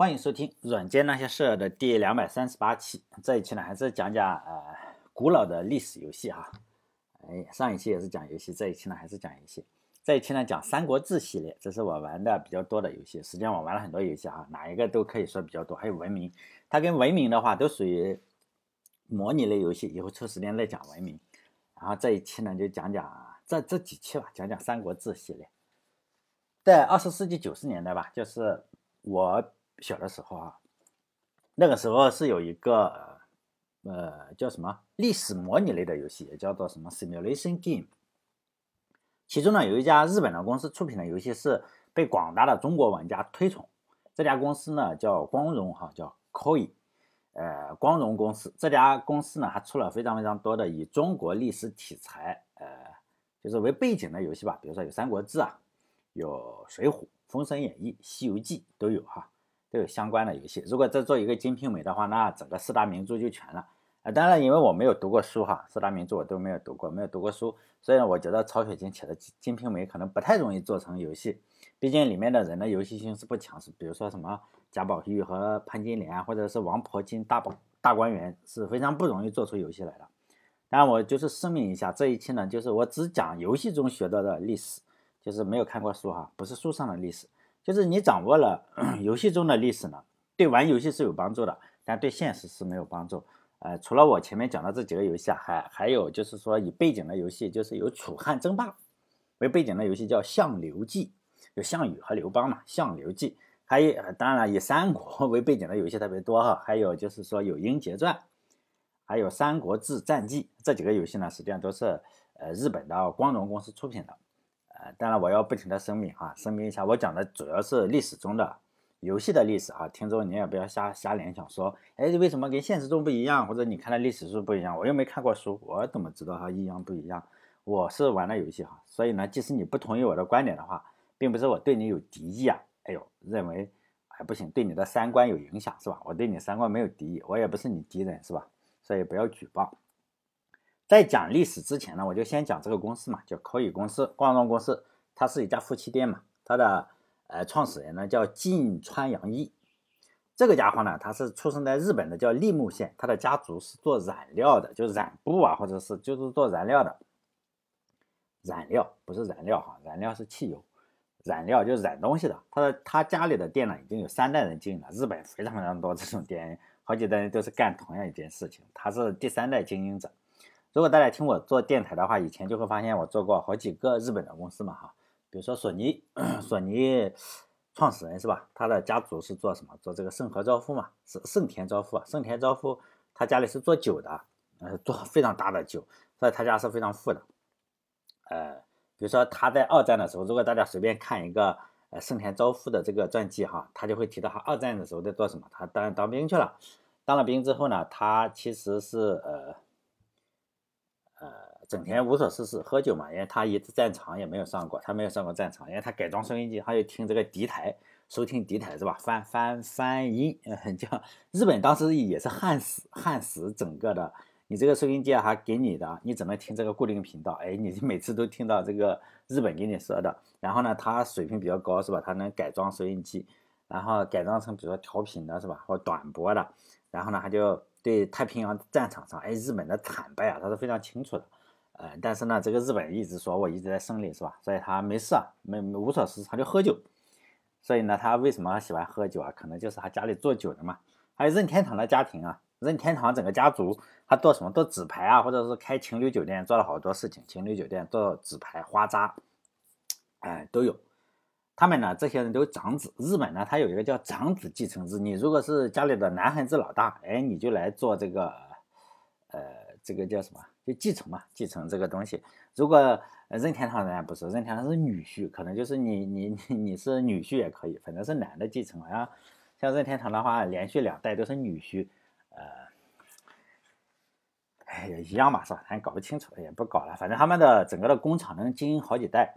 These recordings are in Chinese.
欢迎收听《软件那些事》的第两百三十八期。这一期呢，还是讲讲呃古老的历史游戏哈。哎，上一期也是讲游戏，这一期呢还是讲游戏。这一期呢讲《三国志》系列，这是我玩的比较多的游戏。实际上我玩了很多游戏哈，哪一个都可以说比较多。还有文明，它跟文明的话都属于模拟类游戏。以后抽时间再讲文明。然后这一期呢就讲讲这这几期吧，讲讲《三国志》系列。在二十世纪九十年代吧，就是我。小的时候啊，那个时候是有一个呃叫什么历史模拟类的游戏，也叫做什么 simulation game。其中呢有一家日本的公司出品的游戏是被广大的中国玩家推崇。这家公司呢叫光荣哈，叫 Koi，呃光荣公司。这家公司呢还出了非常非常多的以中国历史题材呃就是为背景的游戏吧，比如说有《三国志》啊，有《水浒》《封神演义》《西游记》都有哈。都有相关的游戏。如果再做一个《金瓶梅》的话，那整个四大名著就全了。啊，当然，因为我没有读过书哈，四大名著我都没有读过，没有读过书，所以呢，我觉得曹雪芹写的《金瓶梅》可能不太容易做成游戏。毕竟里面的人的游戏性是不强势，比如说什么贾宝玉和潘金莲，或者是王婆金大宝大观园，是非常不容易做出游戏来的。当然，我就是声明一下，这一期呢，就是我只讲游戏中学到的历史，就是没有看过书哈，不是书上的历史。就是你掌握了 游戏中的历史呢，对玩游戏是有帮助的，但对现实是没有帮助。呃，除了我前面讲的这几个游戏啊，还还有就是说以背景的游戏，就是有楚汉争霸为背景的游戏叫《项刘记》，有项羽和刘邦嘛，《项刘记》。还有当然了，以三国 为背景的游戏特别多哈，还有就是说有《英杰传》，还有《三国志战记》这几个游戏呢，实际上都是呃日本的光荣公司出品的。呃，当然我要不停的声明哈，声明一下，我讲的主要是历史中的游戏的历史哈，听众你也不要瞎瞎联想，说，哎，为什么跟现实中不一样，或者你看的历史书不一样，我又没看过书，我怎么知道它一样不一样？我是玩的游戏哈，所以呢，即使你不同意我的观点的话，并不是我对你有敌意啊，哎呦，认为还不行，对你的三观有影响是吧？我对你三观没有敌意，我也不是你敌人是吧？所以不要举报。在讲历史之前呢，我就先讲这个公司嘛，叫可以公司，光荣公司，它是一家夫妻店嘛，它的呃创始人呢叫近川洋一，这个家伙呢，他是出生在日本的叫立木县，他的家族是做染料的，就染布啊，或者是就是做染料的，染料不是燃料哈，燃料是汽油，染料就是染东西的，他的他家里的店呢已经有三代人经营了，日本非常非常多这种店，好几代人都是干同样一件事情，他是第三代经营者。如果大家听我做电台的话，以前就会发现我做过好几个日本的公司嘛，哈，比如说索尼，索尼创始人是吧？他的家族是做什么？做这个盛和昭夫嘛，是盛田昭夫啊。盛田昭夫他家里是做酒的，呃，做非常大的酒，所以他家是非常富的。呃，比如说他在二战的时候，如果大家随便看一个呃盛田昭夫的这个传记哈，他就会提到他二战的时候在做什么。他当然当兵去了，当了兵之后呢，他其实是呃。整天无所事事喝酒嘛，因为他一次战场也没有上过，他没有上过战场，因为他改装收音机，他就听这个敌台，收听敌台是吧？翻翻翻音，叫日本当时也是焊死焊死整个的，你这个收音机还给你的，你只能听这个固定频道，哎，你每次都听到这个日本给你说的。然后呢，他水平比较高是吧？他能改装收音机，然后改装成比如说调频的是吧，或短波的，然后呢他就。对太平洋战场上，哎，日本的惨败啊，他是非常清楚的，呃，但是呢，这个日本一直说我一直在胜利，是吧？所以他没事啊，没无所事事，他就喝酒。所以呢，他为什么喜欢喝酒啊？可能就是他家里做酒的嘛。还有任天堂的家庭啊，任天堂整个家族，他做什么？做纸牌啊，或者是开情侣酒店，做了好多事情。情侣酒店做纸牌、花扎，哎，都有。他们呢，这些人都长子。日本呢，他有一个叫长子继承制。你如果是家里的男孩子老大，哎，你就来做这个，呃，这个叫什么？就继承嘛，继承这个东西。如果任天堂人家不是，任天堂是女婿，可能就是你你你你是女婿也可以，反正是男的继承。好像像任天堂的话，连续两代都是女婿，呃，哎，也一样吧，是吧？咱搞不清楚，也不搞了。反正他们的整个的工厂能经营好几代。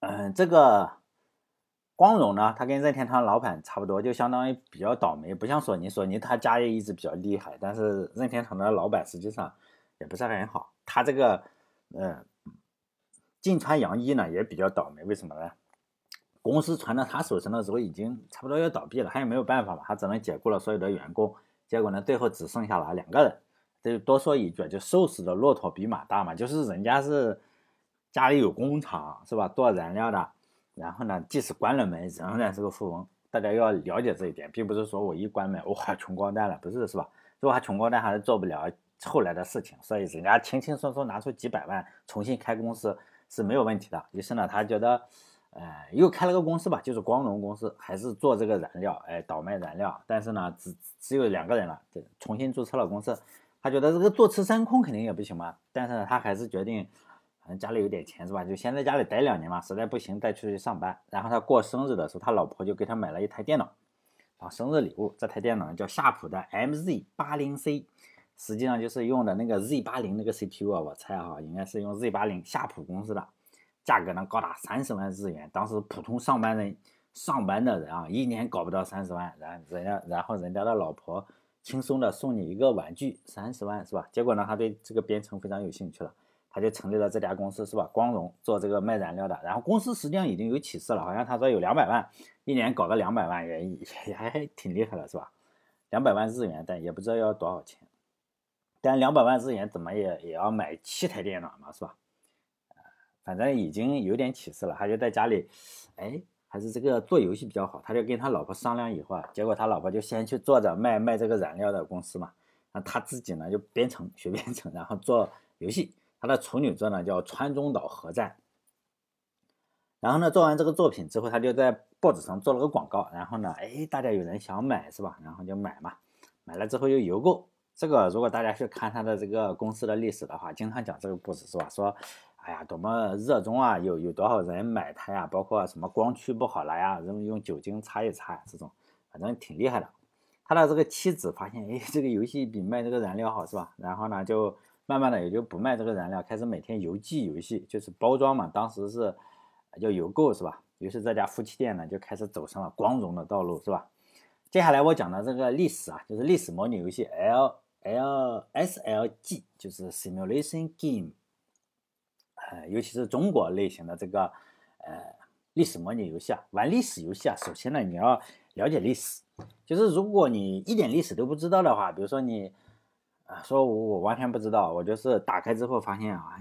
嗯，这个。光荣呢，他跟任天堂老板差不多，就相当于比较倒霉，不像索尼，索尼他家业一直比较厉害，但是任天堂的老板实际上也不是很好。他这个，嗯，近川洋一呢也比较倒霉，为什么呢？公司传到他手上的时候，已经差不多要倒闭了，他也没有办法嘛，他只能解雇了所有的员工。结果呢，最后只剩下了两个人。这就多说一句，就瘦死的骆驼比马大嘛，就是人家是家里有工厂是吧，做燃料的，然后呢，即使关了门，仍然是个富翁。大家要了解这一点，并不是说我一关门，哇，穷光蛋了，不是是吧？如果他穷光蛋，还是做不了后来的事情。所以人家轻轻松松拿出几百万，重新开公司是没有问题的。于是呢，他觉得。呃，又开了个公司吧，就是光荣公司，还是做这个燃料，哎，倒卖燃料。但是呢，只只有两个人了，就重新注册了公司。他觉得这个坐吃山空肯定也不行嘛，但是呢，他还是决定，反正家里有点钱是吧，就先在家里待两年嘛，实在不行再出去上班。然后他过生日的时候，他老婆就给他买了一台电脑，啊，生日礼物。这台电脑叫夏普的 MZ80C，实际上就是用的那个 Z80 那个 CPU 啊，我猜哈，应该是用 Z80 夏普公司的。价格呢高达三十万日元，当时普通上班人上班的人啊，一年搞不到三十万，然人家然后人家的老婆轻松的送你一个玩具，三十万是吧？结果呢，他对这个编程非常有兴趣了，他就成立了这家公司是吧？光荣做这个卖燃料的，然后公司实际上已经有起色了，好像他说有两百万，一年搞个两百万也也还挺厉害的是吧？两百万日元，但也不知道要多少钱，但两百万日元怎么也也要买七台电脑嘛是吧？反正已经有点起色了，他就在家里，哎，还是这个做游戏比较好。他就跟他老婆商量以后啊，结果他老婆就先去做着卖卖这个染料的公司嘛，那他自己呢就编程学编程，然后做游戏。他的处女作呢叫《川中岛核战》。然后呢做完这个作品之后，他就在报纸上做了个广告，然后呢，哎，大家有人想买是吧？然后就买嘛，买了之后又邮购。这个如果大家去看他的这个公司的历史的话，经常讲这个故事是吧？说。哎呀，多么热衷啊！有有多少人买它呀？包括什么光驱不好了呀，用用酒精擦一擦呀，这种反正挺厉害的。他的这个妻子发现，哎，这个游戏比卖这个燃料好，是吧？然后呢，就慢慢的也就不卖这个燃料，开始每天邮寄游戏，就是包装嘛。当时是叫邮购，是吧？于是这家夫妻店呢就开始走上了光荣的道路，是吧？接下来我讲的这个历史啊，就是历史模拟游戏 L L S L G，就是 Simulation Game。呃，尤其是中国类型的这个呃历史模拟游戏啊，玩历史游戏啊，首先呢你要了解历史，就是如果你一点历史都不知道的话，比如说你啊说我我完全不知道，我就是打开之后发现啊，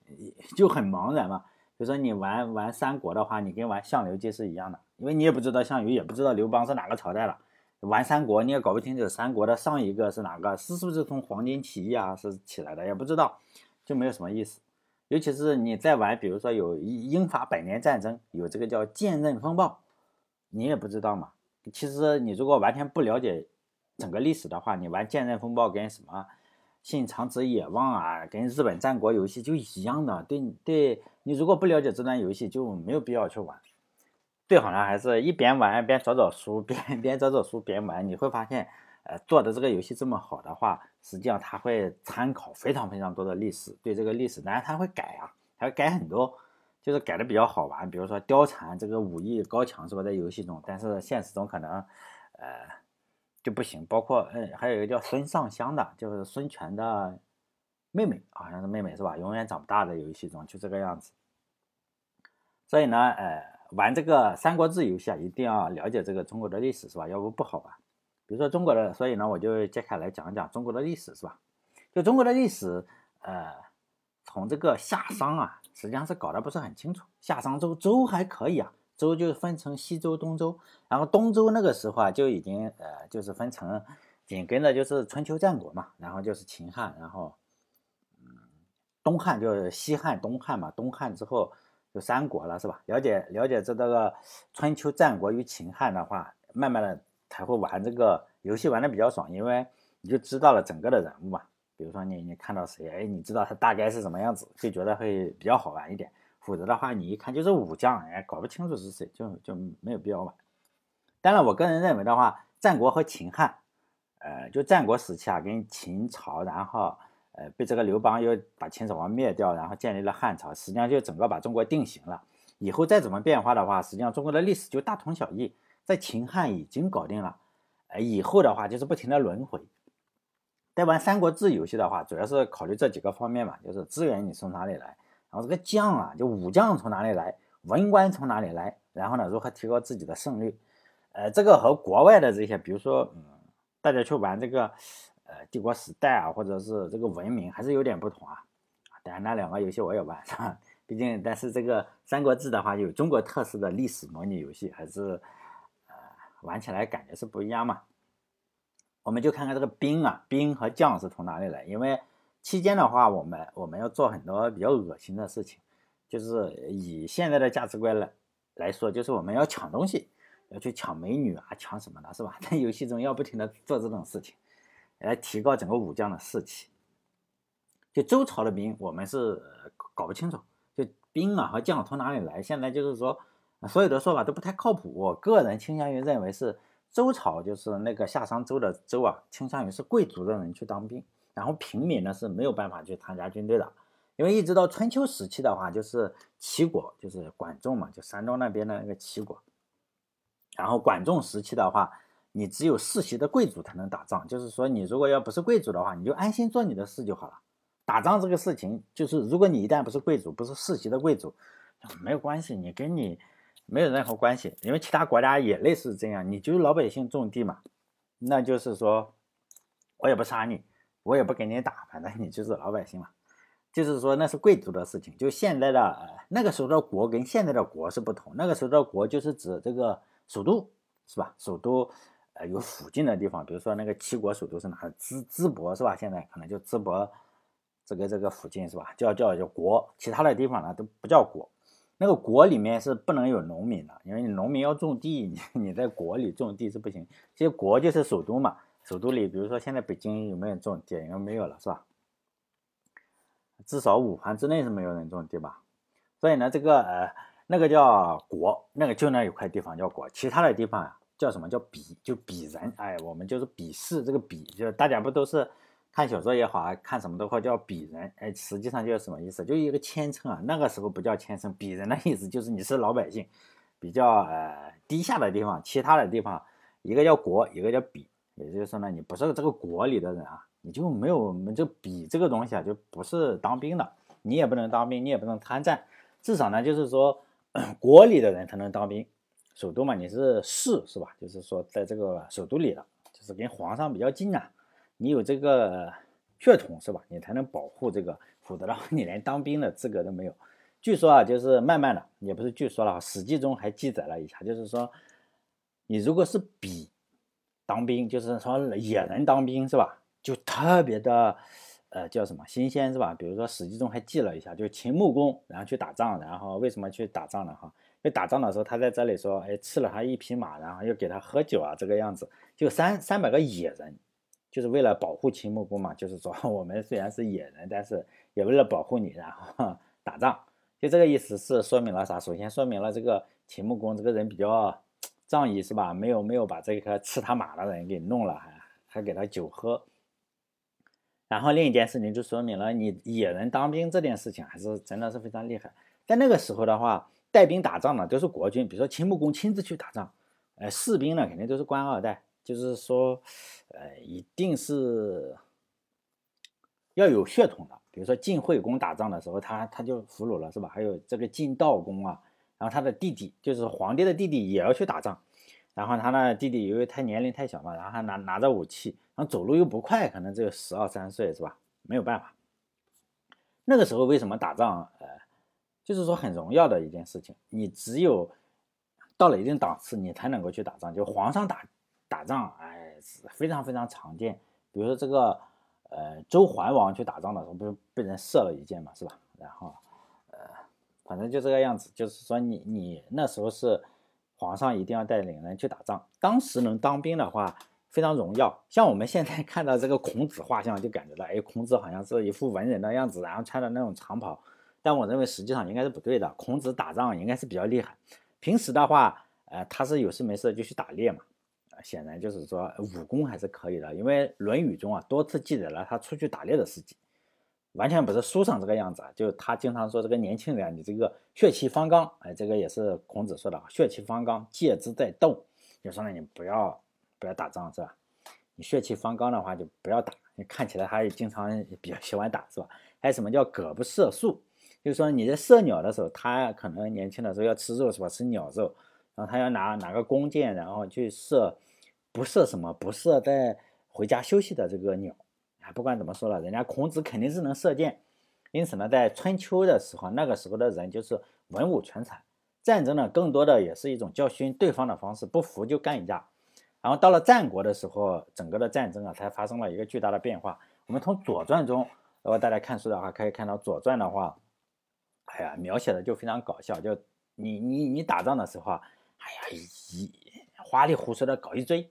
就很茫然嘛。比如说你玩玩三国的话，你跟玩相刘记是一样的，因为你也不知道项羽，也不知道刘邦是哪个朝代了。玩三国你也搞不清楚三国的上一个是哪个，是是不是从黄巾起义啊是起来的，也不知道，就没有什么意思。尤其是你在玩，比如说有英法百年战争，有这个叫剑刃风暴，你也不知道嘛。其实你如果完全不了解整个历史的话，你玩剑刃风暴跟什么信长子野望啊，跟日本战国游戏就一样的。对对，你如果不了解这段游戏，就没有必要去玩。最好呢，还是一边玩边找找书，边 边找找书边玩，你会发现。呃，做的这个游戏这么好的话，实际上他会参考非常非常多的历史，对这个历史，当然他会改啊，他会改很多，就是改的比较好玩。比如说貂蝉这个武艺高强是吧，在游戏中，但是现实中可能，呃，就不行。包括嗯，还有一个叫孙尚香的，就是孙权的妹妹，好像是妹妹是吧？永远长不大的游戏中就这个样子。所以呢，呃，玩这个三国志游戏啊，一定要了解这个中国的历史是吧？要不不好玩。比如说中国的，所以呢，我就接下来讲一讲中国的历史，是吧？就中国的历史，呃，从这个夏商啊，实际上是搞得不是很清楚。夏商周，周还可以啊，周就分成西周、东周，然后东周那个时候啊，就已经呃，就是分成紧跟着就是春秋战国嘛，然后就是秦汉，然后嗯，东汉就是西汉、东汉嘛，东汉之后就三国了，是吧？了解了解这这个春秋战国与秦汉的话，慢慢的。才会玩这个游戏玩的比较爽，因为你就知道了整个的人物嘛。比如说你你看到谁，哎，你知道他大概是什么样子，就觉得会比较好玩一点。否则的话，你一看就是武将，哎，搞不清楚是谁，就就没有必要玩。当然，我个人认为的话，战国和秦汉，呃，就战国时期啊，跟秦朝，然后呃被这个刘邦又把秦始皇灭掉，然后建立了汉朝，实际上就整个把中国定型了。以后再怎么变化的话，实际上中国的历史就大同小异。在秦汉已经搞定了，呃，以后的话就是不停的轮回。在玩三国志游戏的话，主要是考虑这几个方面嘛，就是资源你从哪里来，然后这个将啊，就武将从哪里来，文官从哪里来，然后呢，如何提高自己的胜率？呃，这个和国外的这些，比如说，嗯，大家去玩这个，呃，帝国时代啊，或者是这个文明，还是有点不同啊。当然，那两个游戏我也玩，是吧？毕竟，但是这个《三国志》的话，有中国特色的历史模拟游戏，还是，呃，玩起来感觉是不一样嘛。我们就看看这个兵啊，兵和将是从哪里来？因为期间的话，我们我们要做很多比较恶心的事情，就是以现在的价值观来来说，就是我们要抢东西，要去抢美女啊，抢什么的，是吧？在游戏中要不停的做这种事情，来提高整个武将的士气。就周朝的兵，我们是搞不清楚，就兵啊和将从哪里来？现在就是说，所有的说法都不太靠谱。我个人倾向于认为是。周朝就是那个夏商周的周啊，倾向于是贵族的人去当兵，然后平民呢是没有办法去参加军队的。因为一直到春秋时期的话，就是齐国，就是管仲嘛，就山东那边的那个齐国。然后管仲时期的话，你只有世袭的贵族才能打仗，就是说你如果要不是贵族的话，你就安心做你的事就好了。打仗这个事情，就是如果你一旦不是贵族，不是世袭的贵族，没有关系，你跟你。没有任何关系，因为其他国家也类似这样，你就是老百姓种地嘛，那就是说，我也不杀你，我也不给你打，反正你就是老百姓嘛。就是说那是贵族的事情，就现在的那个时候的国跟现在的国是不同，那个时候的国就是指这个首都，是吧？首都呃有附近的地方，比如说那个齐国首都是哪？淄淄博是吧？现在可能就淄博这个这个附近是吧？叫叫叫国，其他的地方呢都不叫国。那个国里面是不能有农民的，因为你农民要种地，你你在国里种地是不行。其实国就是首都嘛，首都里，比如说现在北京有没有人种地？应该没有了，是吧？至少五环之内是没有人种地吧？所以呢，这个呃，那个叫国，那个就那有块地方叫国，其他的地方啊叫什么叫鄙？就鄙人，哎，我们就是鄙视这个鄙，就是大家不都是。看小说也好啊，看什么的话叫鄙人，哎，实际上就是什么意思？就一个谦称啊。那个时候不叫谦称，鄙人的意思就是你是老百姓，比较呃低下的地方。其他的地方，一个叫国，一个叫鄙，也就是说呢，你不是这个国里的人啊，你就没有我们这鄙这个东西啊，就不是当兵的，你也不能当兵，你也不能参战。至少呢，就是说 国里的人才能当兵。首都嘛，你是士是吧？就是说在这个首都里的，就是跟皇上比较近啊。你有这个血统是吧？你才能保护这个，否则的话，你连当兵的资格都没有。据说啊，就是慢慢的，也不是据说了，《史记》中还记载了一下，就是说，你如果是比当兵，就是说野人当兵是吧？就特别的，呃，叫什么新鲜是吧？比如说《史记》中还记了一下，就是秦穆公，然后去打仗，然后为什么去打仗呢？哈，为打仗的时候他在这里说，哎，赐了他一匹马，然后又给他喝酒啊，这个样子，就三三百个野人。就是为了保护秦穆公嘛，就是说 我们虽然是野人，但是也为了保护你，然后 打仗，就这个意思是说明了啥？首先说明了这个秦穆公这个人比较仗义，是吧？没有没有把这个吃他马的人给弄了，还还给他酒喝。然后另一件事情就说明了你野人当兵这件事情还是真的是非常厉害。在那个时候的话，带兵打仗的都是国君，比如说秦穆公亲自去打仗，呃，士兵呢肯定都是官二代。就是说，呃，一定是要有血统的。比如说晋惠公打仗的时候，他他就俘虏了，是吧？还有这个晋悼公啊，然后他的弟弟就是皇帝的弟弟也要去打仗，然后他那弟弟由于他年龄太小嘛，然后还拿拿着武器，然后走路又不快，可能只有十二三岁，是吧？没有办法。那个时候为什么打仗？呃，就是说很荣耀的一件事情，你只有到了一定档次，你才能够去打仗，就皇上打。打仗，哎，非常非常常见。比如说这个，呃，周桓王去打仗的时候，不是被人射了一箭嘛，是吧？然后，呃，反正就这个样子。就是说，你你那时候是皇上一定要带领人去打仗。当时能当兵的话，非常荣耀。像我们现在看到这个孔子画像，就感觉到，哎，孔子好像是一副文人的样子，然后穿的那种长袍。但我认为实际上应该是不对的。孔子打仗应该是比较厉害。平时的话，呃，他是有事没事就去打猎嘛。显然就是说武功还是可以的，因为《论语》中啊多次记载了他出去打猎的事迹，完全不是书上这个样子啊。就他经常说这个年轻人，你这个血气方刚，哎，这个也是孔子说的，血气方刚，戒之在斗。就说呢，你不要不要打仗是吧？你血气方刚的话就不要打。你看起来他也经常比较喜欢打是吧？还有什么叫“葛不射宿”？就是说你在射鸟的时候，他可能年轻的时候要吃肉是吧？吃鸟肉，然后他要拿拿个弓箭，然后去射，不射什么？不射在回家休息的这个鸟。啊，不管怎么说了，人家孔子肯定是能射箭。因此呢，在春秋的时候，那个时候的人就是文武全才，战争呢更多的也是一种教训对方的方式，不服就干一架。然后到了战国的时候，整个的战争啊才发生了一个巨大的变化。我们从《左传》中，如果大家看书的话，可以看到《左传》的话。哎呀，描写的就非常搞笑，就你你你打仗的时候啊，哎呀一花里胡哨的搞一堆，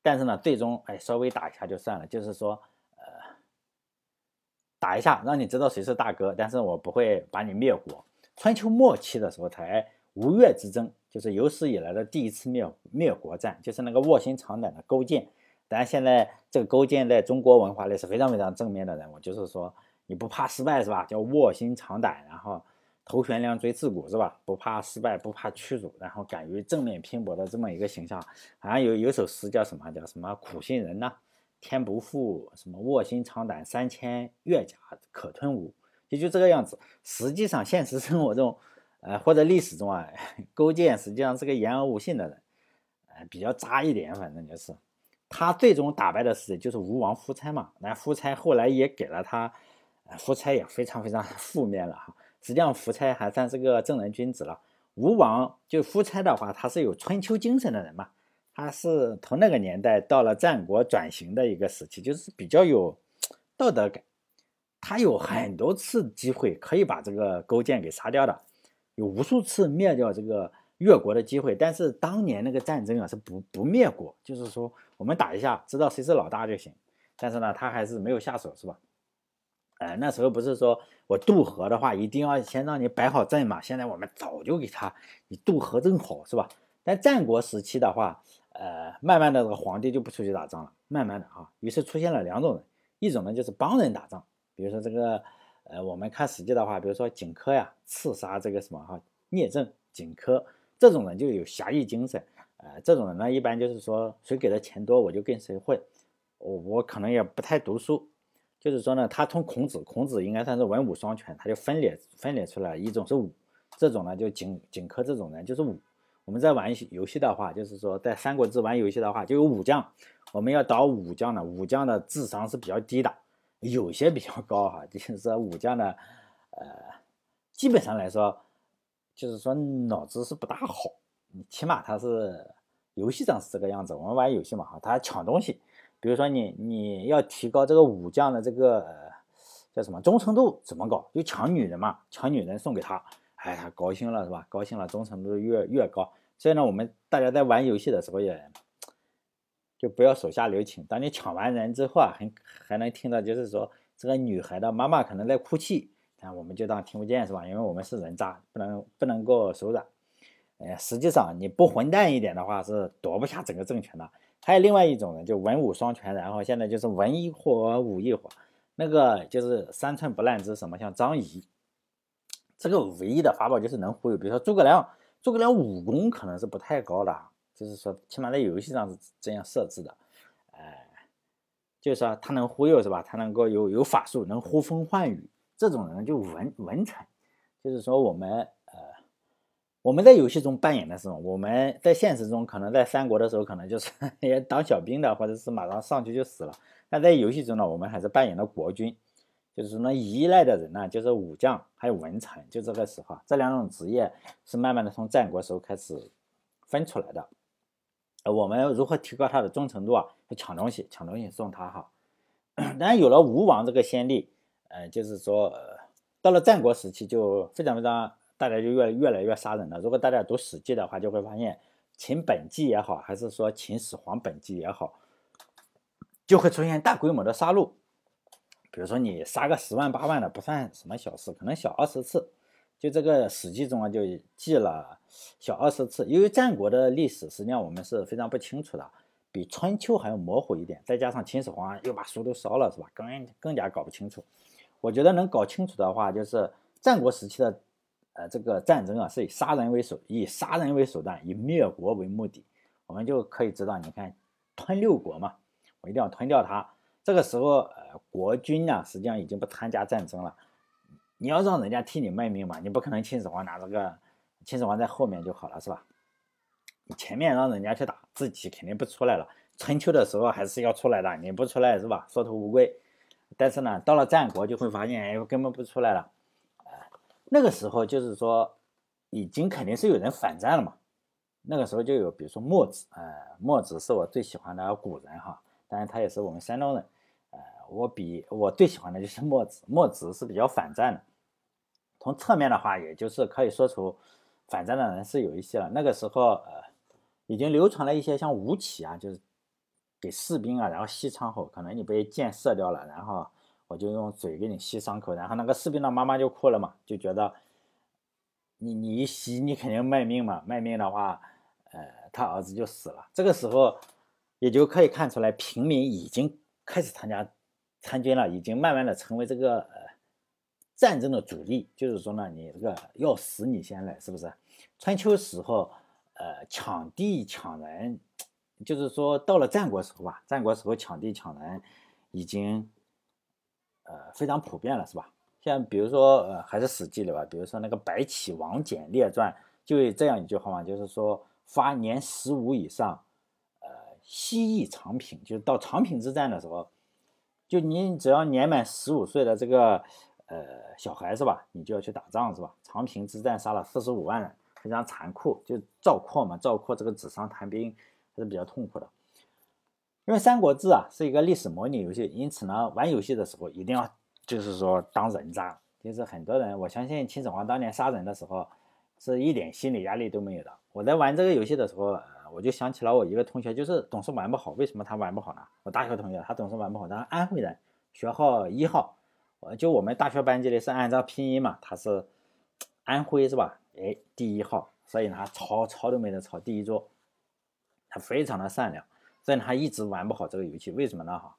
但是呢，最终哎稍微打一下就算了，就是说呃打一下让你知道谁是大哥，但是我不会把你灭国。春秋末期的时候才吴越之争，就是有史以来的第一次灭灭国战，就是那个卧薪尝胆的勾践。当然现在这个勾践在中国文化里是非常非常正面的人物，就是说。你不怕失败是吧？叫卧薪尝胆，然后头悬梁锥刺股是吧？不怕失败，不怕屈辱，然后敢于正面拼搏的这么一个形象。好像有有首诗叫什么？叫什么苦心人呐？天不负，什么卧薪尝胆，三千越甲可吞吴，也就这个样子。实际上，现实生活中，呃，或者历史中啊，勾践实际上是个言而无信的人，呃，比较渣一点，反正就是他最终打败的是就是吴王夫差嘛。那夫差后来也给了他。夫差也非常非常负面了哈，实际上夫差还算是个正人君子了。吴王就夫差的话，他是有春秋精神的人嘛，他是从那个年代到了战国转型的一个时期，就是比较有道德感。他有很多次机会可以把这个勾践给杀掉的，有无数次灭掉这个越国的机会，但是当年那个战争啊是不不灭国，就是说我们打一下，知道谁是老大就行。但是呢，他还是没有下手，是吧？哎，那时候不是说我渡河的话，一定要先让你摆好阵嘛？现在我们早就给他，你渡河正好是吧？但战国时期的话，呃，慢慢的这个皇帝就不出去打仗了，慢慢的啊，于是出现了两种人，一种呢就是帮人打仗，比如说这个，呃，我们看史记的话，比如说荆轲呀，刺杀这个什么哈聂政，荆轲这种人就有侠义精神，呃，这种人呢一般就是说谁给的钱多我就跟谁混，我我可能也不太读书。就是说呢，他从孔子，孔子应该算是文武双全，他就分裂分裂出来，一种是武，这种呢就荆荆轲这种人就是武。我们在玩游戏的话，就是说在三国志玩游戏的话，就有武将，我们要导武将呢，武将的智商是比较低的，有些比较高哈，就是说武将呢，呃，基本上来说，就是说脑子是不大好，起码他是游戏上是这个样子，我们玩游戏嘛哈，他抢东西。比如说你你要提高这个武将的这个叫什么忠诚度怎么搞？就抢女人嘛，抢女人送给他，哎，他高兴了是吧？高兴了，忠诚度越越高。所以呢，我们大家在玩游戏的时候也就不要手下留情。当你抢完人之后啊，还还能听到就是说这个女孩的妈妈可能在哭泣，那我们就当听不见是吧？因为我们是人渣，不能不能够手软。哎，实际上你不混蛋一点的话，是夺不下整个政权的。还有另外一种人，就文武双全，然后现在就是文一火，武一火，那个就是三寸不烂之什么，像张仪，这个唯一的法宝就是能忽悠。比如说诸葛亮，诸葛亮武功可能是不太高的，就是说起码在游戏上是这样设置的，哎，就是说他能忽悠是吧？他能够有有法术，能呼风唤雨，这种人就文文臣，就是说我们。我们在游戏中扮演的是什么，我们在现实中可能在三国的时候，可能就是 也当小兵的，或者是马上上去就死了。但在游戏中呢，我们还是扮演了国君，就是说呢，依赖的人呢，就是武将还有文臣，就这个时候，这两种职业是慢慢的从战国时候开始分出来的。呃，我们如何提高他的忠诚度啊？抢东西，抢东西送他哈。当然有了吴王这个先例，呃，就是说到了战国时期就非常非常。大家就越越来越杀人了。如果大家读《史记》的话，就会发现《秦本纪》也好，还是说《秦始皇本纪》也好，就会出现大规模的杀戮。比如说你杀个十万八万的，不算什么小事，可能小二十次。就这个《史记》中啊，就记了小二十次。因为战国的历史实际上我们是非常不清楚的，比春秋还要模糊一点。再加上秦始皇又把书都烧了，是吧？更更加搞不清楚。我觉得能搞清楚的话，就是战国时期的。呃，这个战争啊，是以杀人为手，以杀人为手段，以灭国为目的。我们就可以知道，你看吞六国嘛，我一定要吞掉它。这个时候，呃，国君呢，实际上已经不参加战争了，你要让人家替你卖命嘛，你不可能秦始皇拿这个，秦始皇在后面就好了，是吧？前面让人家去打，自己肯定不出来了。春秋的时候还是要出来的，你不出来是吧？缩头乌龟。但是呢，到了战国就会发现，哎，根本不出来了。那个时候就是说，已经肯定是有人反战了嘛。那个时候就有，比如说墨子，呃，墨子是我最喜欢的古人哈，当然他也是我们山东人，呃，我比我最喜欢的就是墨子。墨子是比较反战的，从侧面的话，也就是可以说出反战的人是有一些了。那个时候，呃，已经流传了一些像吴起啊，就是给士兵啊，然后吸伤口，可能你被箭射掉了，然后。我就用嘴给你吸伤口，然后那个士兵的妈妈就哭了嘛，就觉得你你一吸你肯定卖命嘛，卖命的话，呃，他儿子就死了。这个时候也就可以看出来，平民已经开始参加参军了，已经慢慢的成为这个呃战争的主力。就是说呢，你这个要死你先来，是不是？春秋时候，呃，抢地抢人，就是说到了战国时候吧，战国时候抢地抢人已经。呃，非常普遍了，是吧？像比如说，呃，还是《史记》里吧，比如说那个《白起王翦列传》，就有这样一句话嘛，就是说，发年十五以上，呃，西邑长平，就是到长平之战的时候，就你只要年满十五岁的这个呃小孩是吧，你就要去打仗是吧？长平之战杀了四十五万人，非常残酷，就赵括嘛，赵括这个纸上谈兵还是比较痛苦的。因为《三国志》啊是一个历史模拟游戏，因此呢，玩游戏的时候一定要就是说当人渣。就是很多人，我相信秦始皇当年杀人的时候是一点心理压力都没有的。我在玩这个游戏的时候，我就想起了我一个同学，就是总是玩不好。为什么他玩不好呢？我大学同学他总是玩不好，他是安徽人，学号一号，我就我们大学班级里是按照拼音嘛，他是安徽是吧？哎，第一号，所以他抄抄都没得抄，第一桌，他非常的善良。但他一直玩不好这个游戏，为什么呢？哈，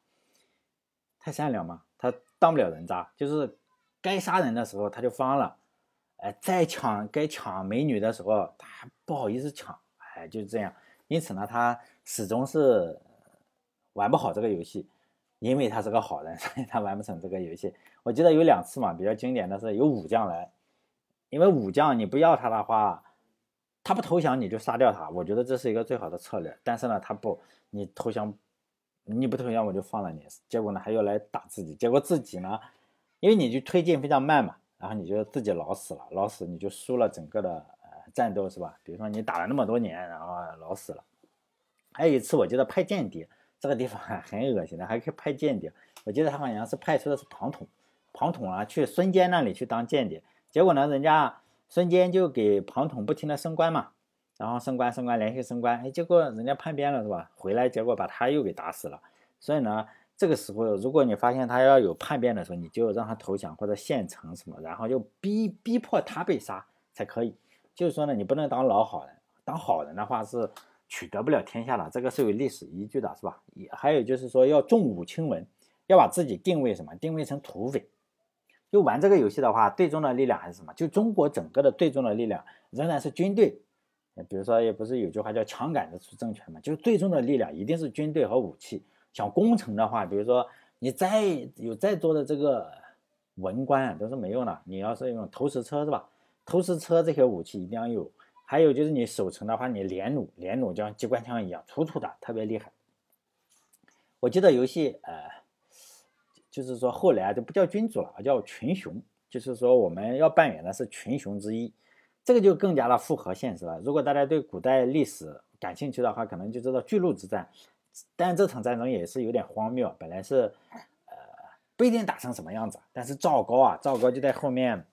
太善良嘛，他当不了人渣，就是该杀人的时候他就方了，哎，再抢该抢美女的时候他还不好意思抢，哎，就是这样。因此呢，他始终是玩不好这个游戏，因为他是个好人，所以他玩不成这个游戏。我记得有两次嘛，比较经典的是有武将来，因为武将你不要他的话。他不投降你就杀掉他，我觉得这是一个最好的策略。但是呢，他不，你投降，你不投降我就放了你。结果呢，还要来打自己。结果自己呢，因为你就推进非常慢嘛，然后你就自己老死了，老死你就输了整个的呃战斗是吧？比如说你打了那么多年，然后老死了。还有一次我记得派间谍，这个地方 很恶心的，还可以派间谍。我记得他好像是派出的是庞统，庞统啊去孙坚那里去当间谍，结果呢人家。孙坚就给庞统不停的升官嘛，然后升官升官连续升官，哎，结果人家叛变了是吧？回来结果把他又给打死了。所以呢，这个时候如果你发现他要有叛变的时候，你就让他投降或者献城什么，然后就逼逼迫他被杀才可以。就是说呢，你不能当老好人，当好人的话是取得不了天下的，这个是有历史依据的，是吧？也还有就是说要重武轻文，要把自己定位什么？定位成土匪。就玩这个游戏的话，最终的力量还是什么？就中国整个的最终的力量仍然是军队。比如说，也不是有句话叫“枪杆子出政权”嘛？就最终的力量一定是军队和武器。想攻城的话，比如说你再有再多的这个文官都是没用的。你要是用投石车是吧？投石车这些武器一定要有。还有就是你守城的话，你连弩，连弩就像机关枪一样，突突的，特别厉害。我记得游戏，呃。就是说，后来就不叫君主了，叫群雄。就是说，我们要扮演的是群雄之一，这个就更加的符合现实了。如果大家对古代历史感兴趣的话，可能就知道巨鹿之战。但这场战争也是有点荒谬，本来是呃不一定打成什么样子，但是赵高啊，赵高就在后面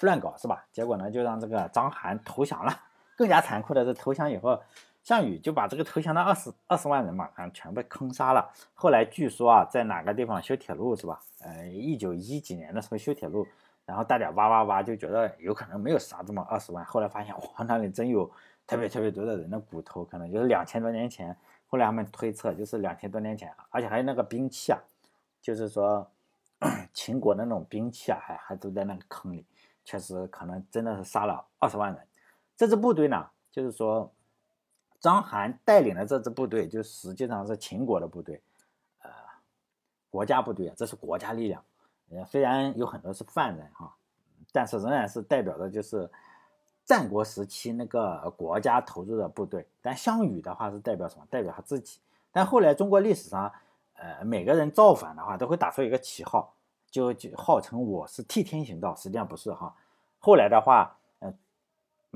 乱搞，是吧？结果呢，就让这个章邯投降了。更加残酷的是，投降以后。项羽就把这个投降的二十二十万人嘛，啊，全被坑杀了。后来据说啊，在哪个地方修铁路是吧？呃，一九一几年的时候修铁路，然后大家挖挖挖，就觉得有可能没有杀这么二十万。后来发现哇，那里真有特别特别多的人的骨头，可能就是两千多年前。后来他们推测就是两千多年前，而且还有那个兵器啊，就是说 秦国的那种兵器啊，还还都在那个坑里，确实可能真的是杀了二十万人。这支部队呢，就是说。章邯带领的这支部队，就实际上是秦国的部队，呃，国家部队，这是国家力量。呃，虽然有很多是犯人哈，但是仍然是代表的就是战国时期那个国家投入的部队。但项羽的话是代表什么？代表他自己。但后来中国历史上，呃，每个人造反的话都会打出一个旗号，就就号称我是替天行道，实际上不是哈。后来的话，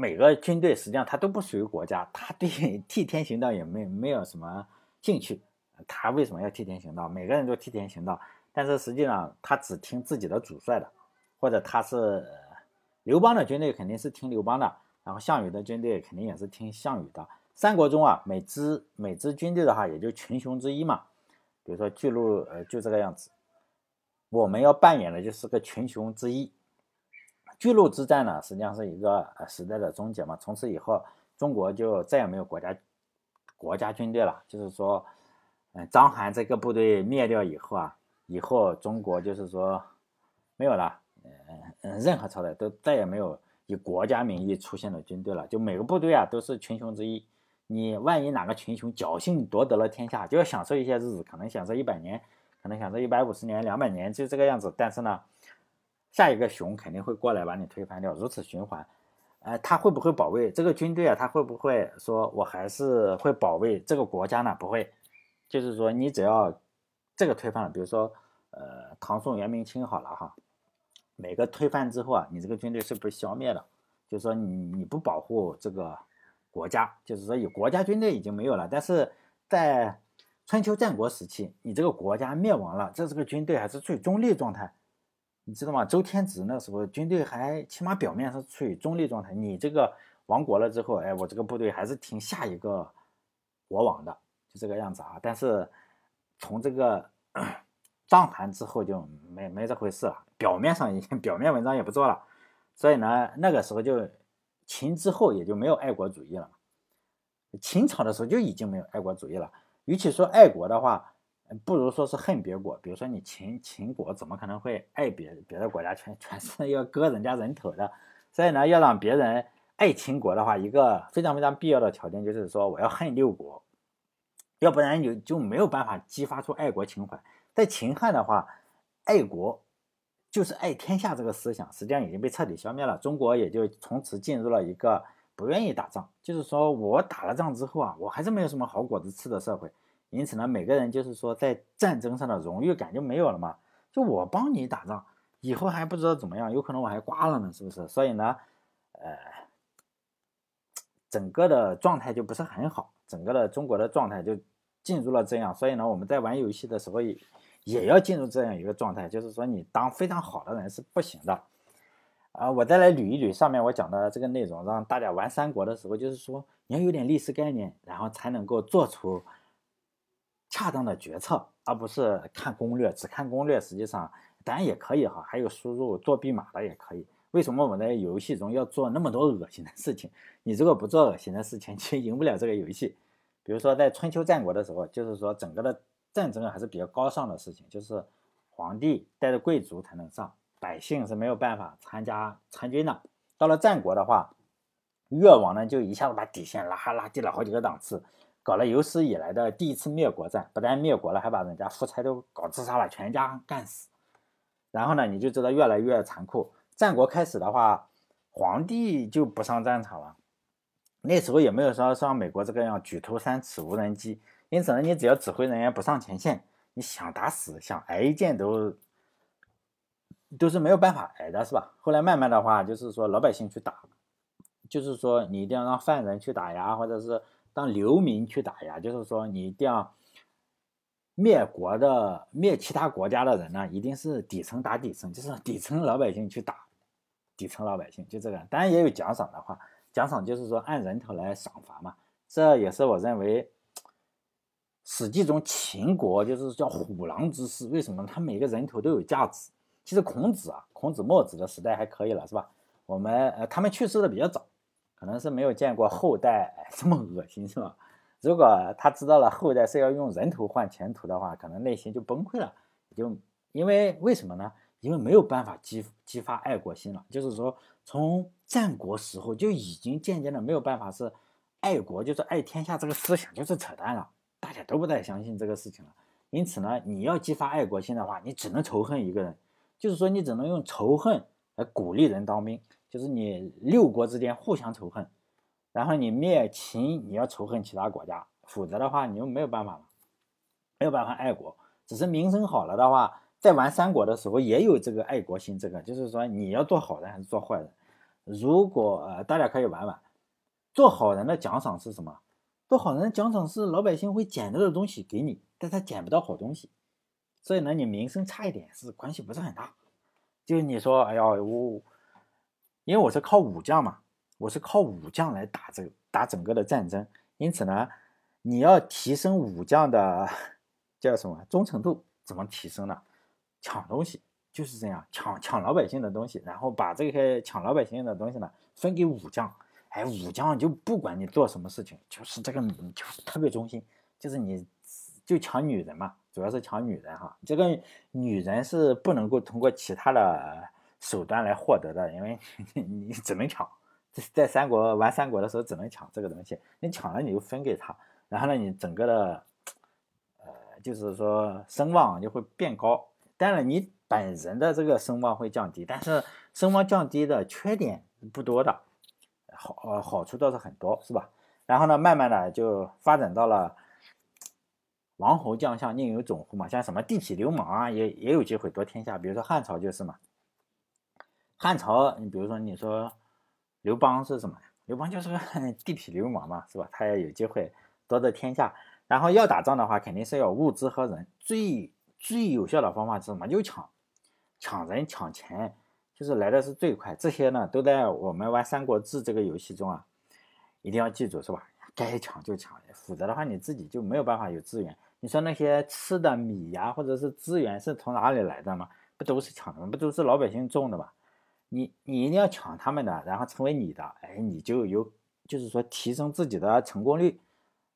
每个军队实际上它都不属于国家，他对 替天行道也没没有什么兴趣。他为什么要替天行道？每个人都替天行道，但是实际上他只听自己的主帅的，或者他是刘邦的军队肯定是听刘邦的，然后项羽的军队肯定也是听项羽的。三国中啊，每支每支军队的话也就群雄之一嘛。比如说巨鹿，呃，就这个样子。我们要扮演的就是个群雄之一。巨鹿之战呢，实际上是一个时代的终结嘛。从此以后，中国就再也没有国家国家军队了，就是说。嗯，章邯这个部队灭掉以后啊，以后中国就是说没有了，嗯嗯，任何朝代都再也没有以国家名义出现的军队了。就每个部队啊都是群雄之一。你万一哪个群雄侥幸夺得了天下，就要享受一些日子，可能享受一百年，可能享受一百五十年、两百年，就这个样子。但是呢，下一个熊肯定会过来把你推翻掉，如此循环。呃，他会不会保卫这个军队啊？他会不会说我还是会保卫这个国家呢？不会。就是说，你只要这个推翻了，比如说，呃，唐宋元明清好了哈，每个推翻之后啊，你这个军队是不是消灭了？就是说，你你不保护这个国家，就是说，有国家军队已经没有了。但是在春秋战国时期，你这个国家灭亡了，这是个军队还是处于中立状态，你知道吗？周天子那时候军队还起码表面是处于中立状态。你这个亡国了之后，哎，我这个部队还是听下一个国王的。就这个样子啊，但是从这个 章邯之后就没没这回事了，表面上已经 表面文章也不做了，所以呢，那个时候就秦之后也就没有爱国主义了。秦朝的时候就已经没有爱国主义了，与其说爱国的话，不如说是恨别国。比如说你秦秦国怎么可能会爱别别的国家，全全是要割人家人头的。所以呢，要让别人爱秦国的话，一个非常非常必要的条件就是说，我要恨六国。要不然就就没有办法激发出爱国情怀。在秦汉的话，爱国就是爱天下这个思想，实际上已经被彻底消灭了。中国也就从此进入了一个不愿意打仗，就是说我打了仗之后啊，我还是没有什么好果子吃的社会。因此呢，每个人就是说在战争上的荣誉感就没有了嘛。就我帮你打仗，以后还不知道怎么样，有可能我还挂了呢，是不是？所以呢，呃，整个的状态就不是很好，整个的中国的状态就。进入了这样，所以呢，我们在玩游戏的时候也也要进入这样一个状态，就是说你当非常好的人是不行的。啊，我再来捋一捋上面我讲的这个内容，让大家玩三国的时候，就是说你要有点历史概念，然后才能够做出恰当的决策，而不是看攻略，只看攻略，实际上当然也可以哈，还有输入作弊码的也可以。为什么我们在游戏中要做那么多恶心的事情？你如果不做恶心的事情，就赢不了这个游戏。比如说，在春秋战国的时候，就是说整个的战争还是比较高尚的事情，就是皇帝带着贵族才能上，百姓是没有办法参加参军的。到了战国的话，越王呢就一下子把底线拉拉低了好几个档次，搞了有史以来的第一次灭国战，不但灭国了，还把人家夫差都搞自杀了，全家干死。然后呢，你就知道越来越残酷。战国开始的话，皇帝就不上战场了。那时候也没有说像美国这个样举头三尺无人机，因此呢，你只要指挥人员不上前线，你想打死想挨一箭都都是没有办法挨的，是吧？后来慢慢的话，就是说老百姓去打，就是说你一定要让犯人去打呀，或者是当流民去打呀，就是说你一定要灭国的灭其他国家的人呢，一定是底层打底层，就是底层老百姓去打底层老百姓，就这个。当然也有奖赏的话。奖赏就是说按人头来赏罚嘛，这也是我认为《史记》中秦国就是叫虎狼之势。为什么？他每个人头都有价值。其实孔子啊，孔子墨子的时代还可以了，是吧？我们呃，他们去世的比较早，可能是没有见过后代 这么恶心，是吧？如果他知道了后代是要用人头换前途的话，可能内心就崩溃了。就因为为什么呢？因为没有办法激激发爱国心了，就是说，从战国时候就已经渐渐的没有办法是爱国，就是爱天下这个思想就是扯淡了，大家都不再相信这个事情了。因此呢，你要激发爱国心的话，你只能仇恨一个人，就是说你只能用仇恨来鼓励人当兵，就是你六国之间互相仇恨，然后你灭秦，你要仇恨其他国家，否则的话你又没有办法了，没有办法爱国。只是名声好了的话，在玩三国的时候也有这个爱国心，这个就是说你要做好人还是做坏人。如果呃大家可以玩玩，做好人的奖赏是什么？做好人奖赏是老百姓会捡到的东西给你，但他捡不到好东西，所以呢你名声差一点是关系不是很大。就是你说，哎呀，我因为我是靠武将嘛，我是靠武将来打这打整个的战争，因此呢，你要提升武将的叫什么忠诚度？怎么提升呢？抢东西就是这样，抢抢老百姓的东西，然后把这些抢老百姓的东西呢分给武将。哎，武将就不管你做什么事情，就是这个就是特别忠心，就是你就抢女人嘛。主要是抢女人哈，这个女人是不能够通过其他的手段来获得的，因为 你只能抢，在三国玩三国的时候只能抢这个东西，你抢了你就分给他，然后呢你整个的，呃，就是说声望就会变高，当然你本人的这个声望会降低，但是声望降低的缺点不多的，好呃好处倒是很多，是吧？然后呢，慢慢的就发展到了。王侯将相宁有种乎嘛？像什么地痞流氓啊，也也有机会夺天下。比如说汉朝就是嘛。汉朝，你比如说你说刘邦是什么？刘邦就是个地痞流氓嘛，是吧？他也有机会夺得天下。然后要打仗的话，肯定是要物资和人。最最有效的方法是什么？就抢，抢人抢钱，就是来的是最快。这些呢，都在我们玩《三国志》这个游戏中啊，一定要记住，是吧？该抢就抢，否则的话你自己就没有办法有资源。你说那些吃的米呀，或者是资源是从哪里来的吗？不都是抢的吗？不都是老百姓种的吗？你你一定要抢他们的，然后成为你的，哎，你就有，就是说提升自己的成功率。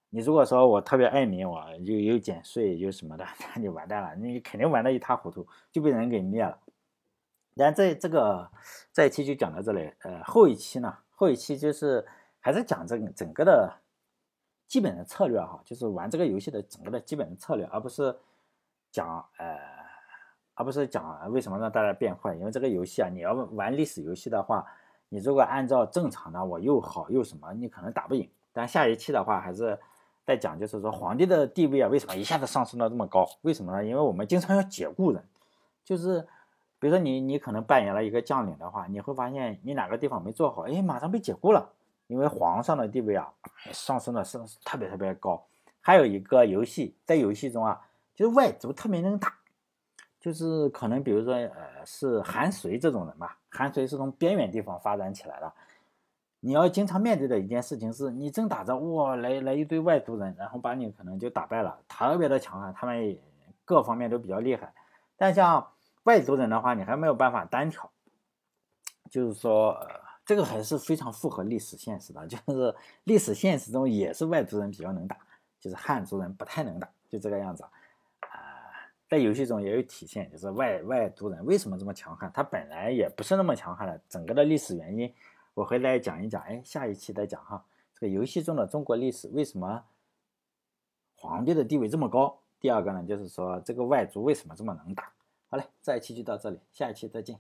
你如果说我特别爱民，我又又减税又什么的，那你完蛋了，你肯定玩的一塌糊涂，就被人给灭了。然后这这个这一期就讲到这里，呃，后一期呢，后一期就是还是讲这个整个的。基本的策略哈，就是玩这个游戏的整个的基本的策略，而不是讲呃，而不是讲为什么让大家变坏。因为这个游戏啊，你要玩历史游戏的话，你如果按照正常的，我又好又什么，你可能打不赢。但下一期的话，还是在讲，就是说皇帝的地位啊，为什么一下子上升到这么高？为什么呢？因为我们经常要解雇人，就是比如说你你可能扮演了一个将领的话，你会发现你哪个地方没做好，哎，马上被解雇了。因为皇上的地位啊上升的是特别特别高，还有一个游戏在游戏中啊，就是外族特别能打，就是可能比如说呃是韩遂这种人吧，韩遂是从边远地方发展起来的，你要经常面对的一件事情是，你正打着哇来来一堆外族人，然后把你可能就打败了，特别的强悍，他们各方面都比较厉害，但像外族人的话，你还没有办法单挑，就是说。这个还是非常符合历史现实的，就是历史现实中也是外族人比较能打，就是汉族人不太能打，就这个样子。在游戏中也有体现，就是外外族人为什么这么强悍，他本来也不是那么强悍的，整个的历史原因我回来讲一讲，哎，下一期再讲哈。这个游戏中的中国历史为什么皇帝的地位这么高？第二个呢，就是说这个外族为什么这么能打？好嘞，这一期就到这里，下一期再见。